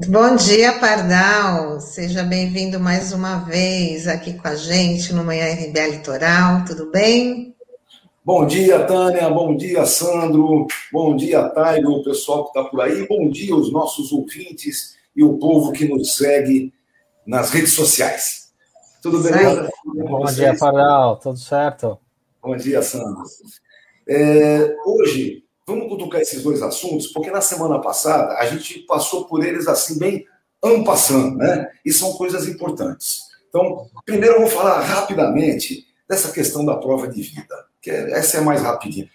Muito bom dia, Pardal. Seja bem-vindo mais uma vez aqui com a gente no Manhã RBA Litoral. Tudo bem? Bom dia, Tânia. Bom dia, Sandro. Bom dia, Taigo, o pessoal que está por aí. Bom dia, os nossos ouvintes e o povo que nos segue nas redes sociais. Tudo bem? Bom dia, Pardal. Tudo certo? Bom dia, Sandro. É, hoje Vamos cutucar esses dois assuntos, porque na semana passada a gente passou por eles assim, bem ampassando, né? E são coisas importantes. Então, primeiro eu vou falar rapidamente dessa questão da prova de vida, que é, essa é mais rapidinha.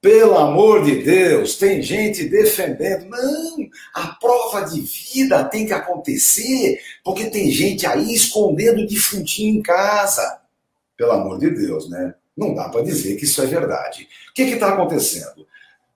Pelo amor de Deus, tem gente defendendo. Não, a prova de vida tem que acontecer, porque tem gente aí escondendo defuntinho em casa. Pelo amor de Deus, né? Não dá para dizer que isso é verdade. O que está acontecendo?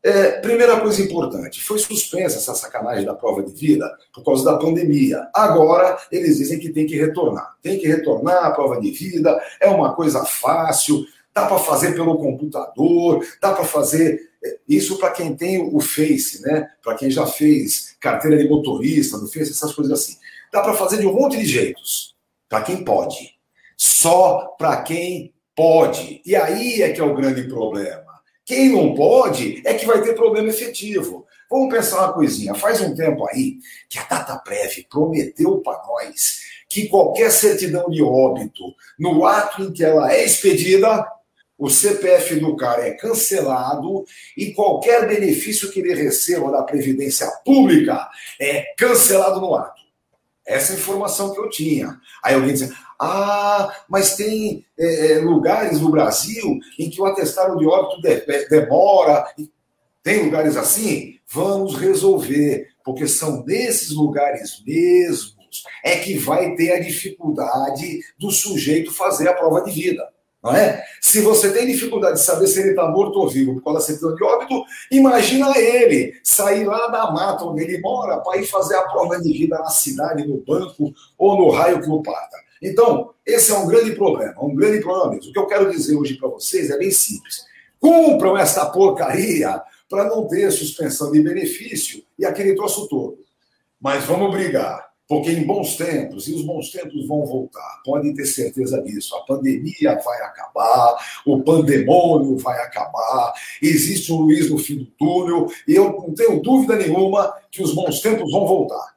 É, primeira coisa importante, foi suspensa essa sacanagem da prova de vida por causa da pandemia. Agora eles dizem que tem que retornar. Tem que retornar a prova de vida, é uma coisa fácil, dá para fazer pelo computador, dá para fazer é, isso para quem tem o Face, né? Para quem já fez carteira de motorista, no Face, essas coisas assim. Dá para fazer de um monte de jeitos, para quem pode. Só para quem pode. E aí é que é o grande problema. Quem não pode é que vai ter problema efetivo. Vamos pensar uma coisinha. Faz um tempo aí que a Data Prévia prometeu para nós que qualquer certidão de óbito, no ato em que ela é expedida, o CPF do cara é cancelado e qualquer benefício que ele receba da Previdência Pública é cancelado no ato. Essa informação que eu tinha. Aí alguém dizia, ah, mas tem é, é, lugares no Brasil em que o atestado de óbito de, demora. Tem lugares assim? Vamos resolver, porque são nesses lugares mesmos é que vai ter a dificuldade do sujeito fazer a prova de vida. Não é? Se você tem dificuldade de saber se ele está morto ou vivo por causa da certidão de óbito, imagina ele sair lá da mata onde ele mora para ir fazer a prova de vida na cidade, no banco ou no raio que o parta. Então, esse é um grande problema, um grande problema mesmo. O que eu quero dizer hoje para vocês é bem simples. Cumpram esta porcaria para não ter suspensão de benefício e aquele troço todo. Mas vamos brigar, porque em bons tempos, e os bons tempos vão voltar, podem ter certeza disso. A pandemia vai acabar, o pandemônio vai acabar, existe um Luiz no fim do túnel, e eu não tenho dúvida nenhuma que os bons tempos vão voltar.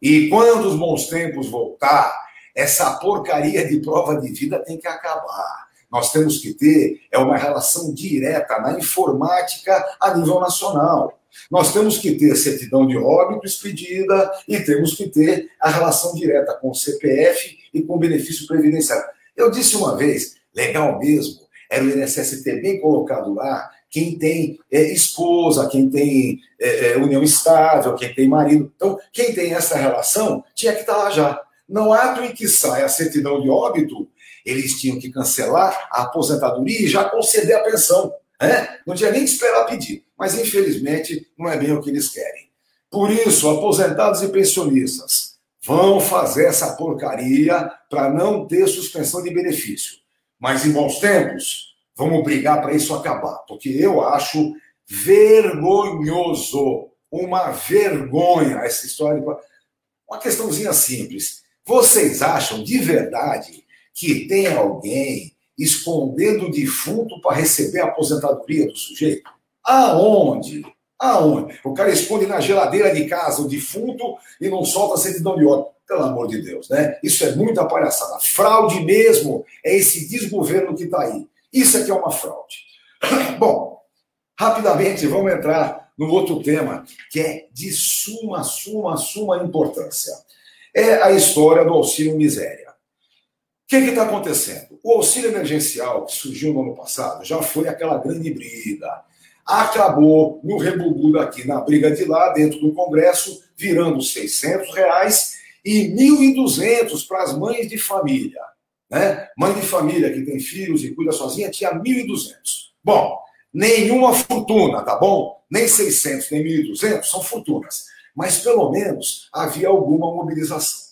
E quando os bons tempos voltar, essa porcaria de prova de vida tem que acabar. Nós temos que ter é uma relação direta na informática a nível nacional. Nós temos que ter certidão de óbito expedida e temos que ter a relação direta com o CPF e com o benefício previdenciário. Eu disse uma vez, legal mesmo, era o INSS ter bem colocado lá quem tem é, esposa, quem tem é, é, união estável, quem tem marido. Então, quem tem essa relação tinha que estar lá já. No ato em que sai a certidão de óbito, eles tinham que cancelar a aposentadoria e já conceder a pensão. Né? Não tinha nem que esperar pedir. Mas, infelizmente, não é bem o que eles querem. Por isso, aposentados e pensionistas vão fazer essa porcaria para não ter suspensão de benefício. Mas, em bons tempos, vamos brigar para isso acabar. Porque eu acho vergonhoso, uma vergonha essa história. Uma questãozinha simples. Vocês acham de verdade que tem alguém escondendo o defunto para receber a aposentadoria do sujeito? Aonde? Aonde? O cara esconde na geladeira de casa o defunto e não solta a certidão de óbito. Pelo amor de Deus, né? Isso é muita palhaçada. Fraude mesmo é esse desgoverno que está aí. Isso aqui é uma fraude. Bom, rapidamente vamos entrar no outro tema que é de suma, suma, suma importância é a história do auxílio miséria. O que está acontecendo? O auxílio emergencial que surgiu no ano passado já foi aquela grande briga. Acabou no rebugudo aqui na briga de lá, dentro do Congresso, virando 600 reais e 1.200 para as mães de família. Né? Mãe de família que tem filhos e cuida sozinha tinha 1.200. Bom, nenhuma fortuna, tá bom? Nem 600, nem 1.200 são fortunas mas pelo menos havia alguma mobilização.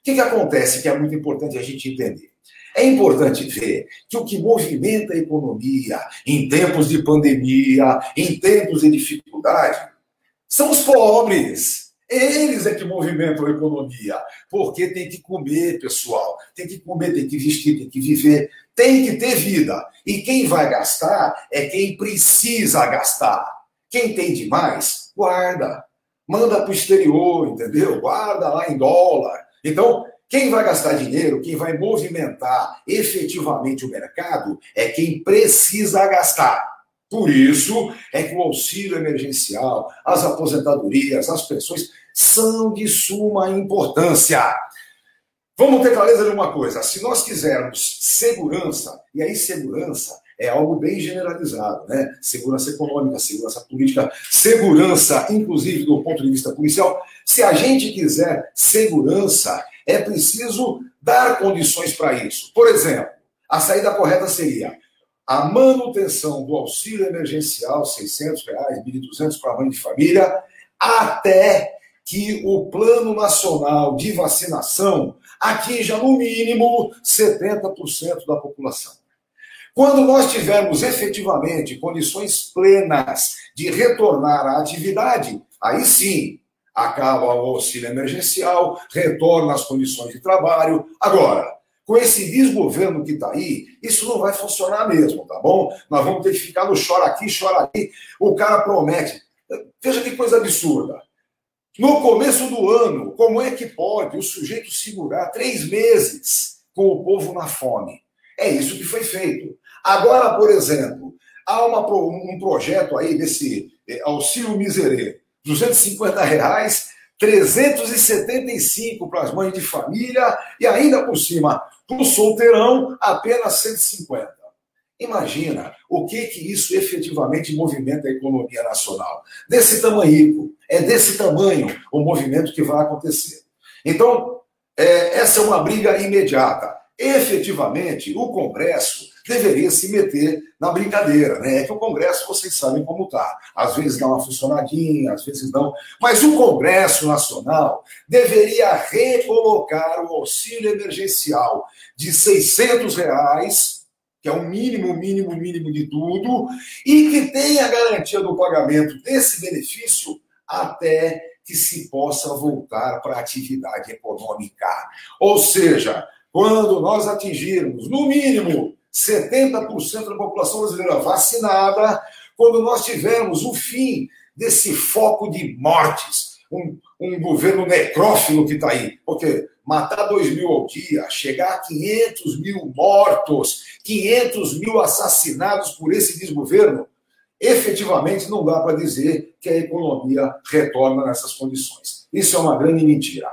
O que, que acontece que é muito importante a gente entender? É importante ver que o que movimenta a economia em tempos de pandemia, em tempos de dificuldade, são os pobres. Eles é que movimentam a economia, porque tem que comer, pessoal. Tem que comer, tem que vestir, tem que viver, tem que ter vida. E quem vai gastar é quem precisa gastar. Quem tem demais, guarda. Manda para o exterior, entendeu? Guarda lá em dólar. Então, quem vai gastar dinheiro, quem vai movimentar efetivamente o mercado, é quem precisa gastar. Por isso é que o auxílio emergencial, as aposentadorias, as pensões são de suma importância. Vamos ter clareza de uma coisa: se nós quisermos segurança, e aí segurança é algo bem generalizado, né? Segurança econômica, segurança política, segurança, inclusive do ponto de vista policial. Se a gente quiser segurança, é preciso dar condições para isso. Por exemplo, a saída correta seria a manutenção do auxílio emergencial, 600 reais, 1.200 para a mãe de família, até que o Plano Nacional de Vacinação atinja, no mínimo, 70% da população. Quando nós tivermos efetivamente condições plenas de retornar à atividade, aí sim acaba o auxílio emergencial, retorna às condições de trabalho. Agora, com esse desgoverno que está aí, isso não vai funcionar mesmo, tá bom? Nós vamos ter que ficar no chora aqui, chora ali. O cara promete. Veja que coisa absurda. No começo do ano, como é que pode o sujeito segurar três meses com o povo na fome? É isso que foi feito. Agora, por exemplo, há uma, um projeto aí desse eh, auxílio miserê, 250 reais, 375 para as mães de família e ainda por cima, para o solteirão, apenas 150. Imagina o que que isso efetivamente movimenta a economia nacional. Desse tamanho, é desse tamanho o movimento que vai acontecer. Então, é, essa é uma briga imediata. Efetivamente, o Congresso deveria se meter na brincadeira, né? É que o Congresso, vocês sabem como tá. Às vezes dá uma funcionadinha, às vezes não. Mas o Congresso Nacional deveria recolocar o auxílio emergencial de 600 reais, que é o mínimo, mínimo, mínimo de tudo, e que tenha garantia do pagamento desse benefício até que se possa voltar para a atividade econômica. Ou seja, quando nós atingirmos, no mínimo, 70% da população brasileira vacinada, quando nós tivermos o fim desse foco de mortes, um, um governo necrófilo que está aí, porque matar 2 mil ao dia, chegar a 500 mil mortos, 500 mil assassinados por esse desgoverno, efetivamente não dá para dizer que a economia retorna nessas condições. Isso é uma grande mentira.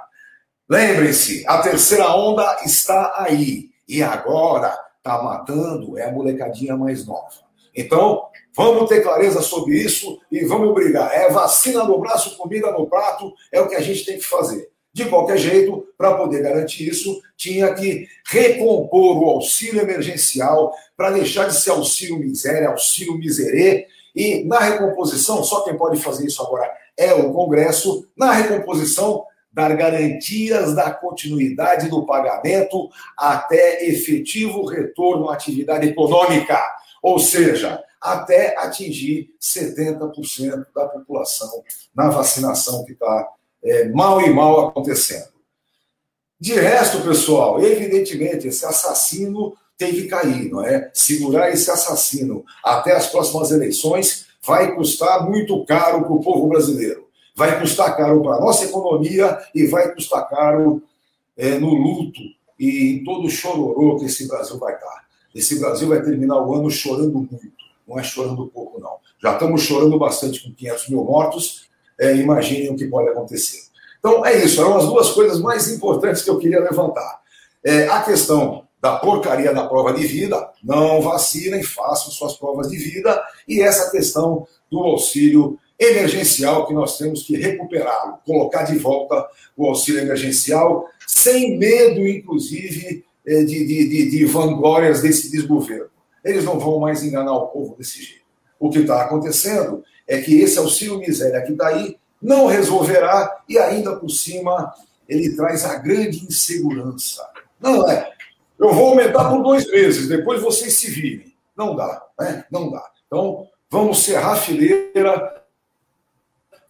Lembrem-se, a terceira onda está aí. E agora está matando é a molecadinha mais nova. Então, vamos ter clareza sobre isso e vamos brigar. É vacina no braço, comida no prato, é o que a gente tem que fazer. De qualquer jeito, para poder garantir isso, tinha que recompor o auxílio emergencial para deixar de ser auxílio miséria, auxílio miserê. E na recomposição, só quem pode fazer isso agora é o Congresso. Na recomposição, dar garantias da continuidade do pagamento até efetivo retorno à atividade econômica, ou seja, até atingir 70% da população na vacinação que está é, mal e mal acontecendo. De resto, pessoal, evidentemente, esse assassino tem que cair, não é? Segurar esse assassino até as próximas eleições vai custar muito caro para o povo brasileiro vai custar caro para a nossa economia e vai custar caro é, no luto e em todo o chororô que esse Brasil vai estar. Esse Brasil vai terminar o ano chorando muito, não é chorando pouco, não. Já estamos chorando bastante com 500 mil mortos, é, imaginem o que pode acontecer. Então, é isso, eram as duas coisas mais importantes que eu queria levantar. É, a questão da porcaria da prova de vida, não vacinem, façam suas provas de vida, e essa questão do auxílio emergencial que nós temos que recuperá-lo, colocar de volta o auxílio emergencial, sem medo, inclusive, eh, de, de, de, de vanglórias desse desgoverno. Eles não vão mais enganar o povo desse jeito. O que está acontecendo é que esse auxílio miséria que está aí não resolverá e ainda por cima ele traz a grande insegurança. Não é. Eu vou aumentar por dois meses, depois vocês se virem. Não dá, né? Não dá. Então, vamos serrar a fileira,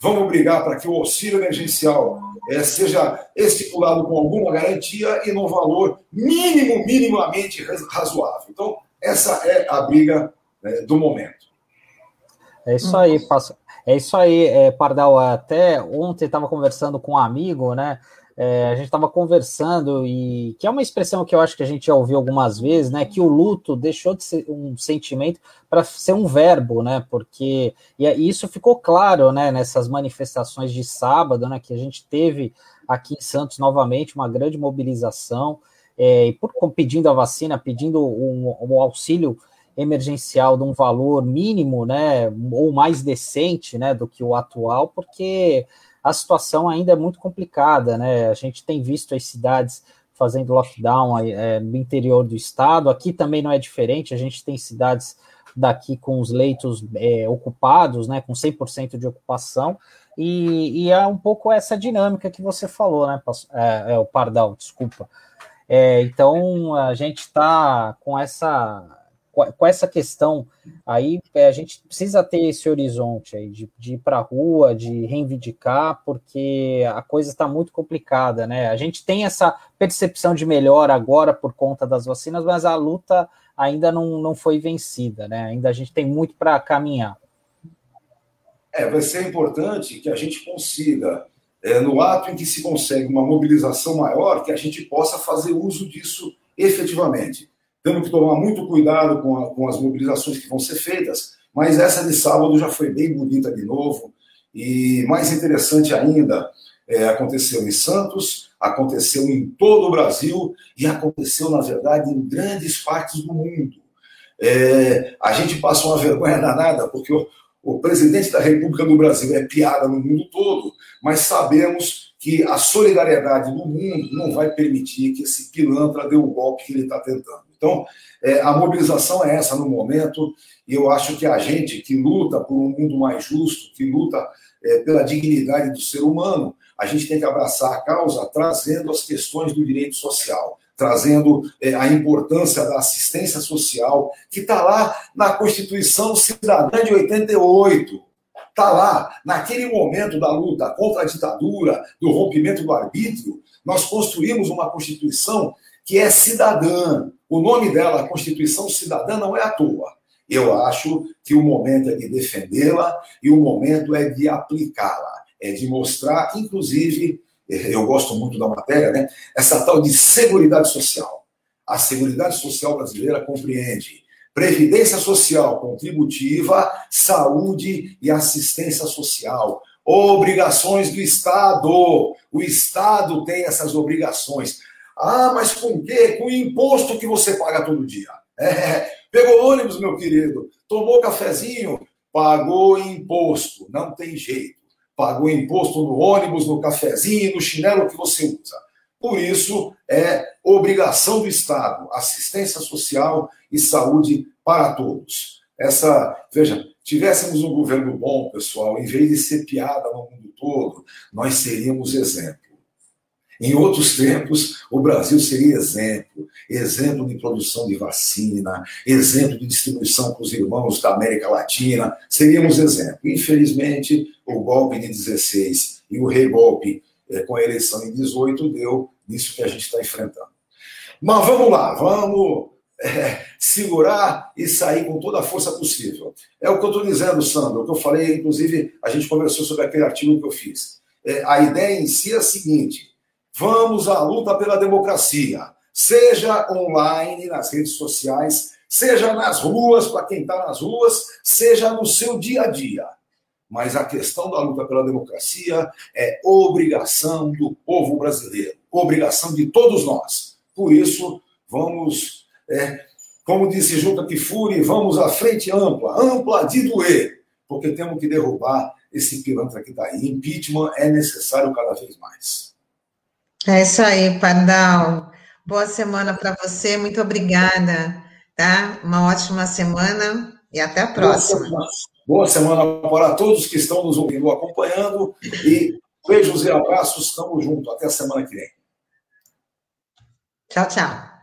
vamos brigar para que o auxílio emergencial é, seja estipulado com alguma garantia e no valor mínimo, minimamente razoável. Então, essa é a briga né, do momento. É isso aí, é isso aí, é, Pardal. Até ontem estava conversando com um amigo, né? É, a gente estava conversando e que é uma expressão que eu acho que a gente já ouviu algumas vezes, né? Que o luto deixou de ser um sentimento para ser um verbo, né? Porque e isso ficou claro, né? Nessas manifestações de sábado, né? Que a gente teve aqui em Santos novamente uma grande mobilização é, e por, pedindo a vacina, pedindo um, um auxílio emergencial de um valor mínimo, né? Ou mais decente, né? Do que o atual, porque a situação ainda é muito complicada, né? A gente tem visto as cidades fazendo lockdown é, no interior do estado, aqui também não é diferente, a gente tem cidades daqui com os leitos é, ocupados, né, com 100% de ocupação, e, e, é um pouco essa dinâmica que você falou, né, é, é o Pardal, desculpa. É, então, a gente está com essa com essa questão aí, é, a gente precisa ter esse horizonte aí de, de ir para a rua, de reivindicar, porque a coisa está muito complicada, né? A gente tem essa percepção de melhor agora por conta das vacinas, mas a luta ainda não, não foi vencida, né? Ainda a gente tem muito para caminhar. É, vai ser importante que a gente consiga, é, no ato em que se consegue uma mobilização maior, que a gente possa fazer uso disso efetivamente. Temos que tomar muito cuidado com, a, com as mobilizações que vão ser feitas, mas essa de sábado já foi bem bonita de novo. E mais interessante ainda, é, aconteceu em Santos, aconteceu em todo o Brasil e aconteceu, na verdade, em grandes partes do mundo. É, a gente passa uma vergonha danada, porque o, o presidente da República do Brasil é piada no mundo todo, mas sabemos que a solidariedade do mundo não vai permitir que esse pilantra dê o golpe que ele está tentando. Então, é, a mobilização é essa no momento, e eu acho que a gente que luta por um mundo mais justo, que luta é, pela dignidade do ser humano, a gente tem que abraçar a causa trazendo as questões do direito social, trazendo é, a importância da assistência social, que está lá na Constituição Cidadã de 88. Está lá, naquele momento da luta contra a ditadura, do rompimento do arbítrio, nós construímos uma Constituição que é cidadã. O nome dela, Constituição Cidadã, não é à toa. Eu acho que o momento é de defendê-la e o momento é de aplicá-la, é de mostrar, inclusive, eu gosto muito da matéria, né? Essa tal de seguridade social. A seguridade social brasileira compreende previdência social contributiva, saúde e assistência social. Obrigações do Estado. O Estado tem essas obrigações. Ah, mas com quê? Com o imposto que você paga todo dia. É, pegou ônibus, meu querido, tomou cafezinho, pagou imposto. Não tem jeito. Pagou imposto no ônibus, no cafezinho, no chinelo que você usa. Por isso, é obrigação do Estado, assistência social e saúde para todos. Essa, veja, tivéssemos um governo bom, pessoal, em vez de ser piada no mundo todo, nós seríamos exemplo. Em outros tempos, o Brasil seria exemplo, exemplo de produção de vacina, exemplo de distribuição para os irmãos da América Latina, seríamos exemplo. Infelizmente, o golpe de 16 e o regolpe é, com a eleição em 18 deu nisso que a gente está enfrentando. Mas vamos lá, vamos é, segurar e sair com toda a força possível. É o que eu estou dizendo, Sandro, o que eu falei, inclusive, a gente conversou sobre aquele artigo que eu fiz. É, a ideia em si é a seguinte: Vamos à luta pela democracia, seja online, nas redes sociais, seja nas ruas, para quem está nas ruas, seja no seu dia a dia. Mas a questão da luta pela democracia é obrigação do povo brasileiro, obrigação de todos nós. Por isso, vamos, é, como disse Juca Kifuri, vamos à frente ampla, ampla de doer, porque temos que derrubar esse pilantra que está aí. Impeachment é necessário cada vez mais. É isso aí, Pardal. Boa semana para você, muito obrigada, tá? Uma ótima semana e até a próxima. Boa semana, Boa semana para todos que estão nos ouvindo, acompanhando e beijos e abraços, estamos juntos, até a semana que vem. Tchau, tchau.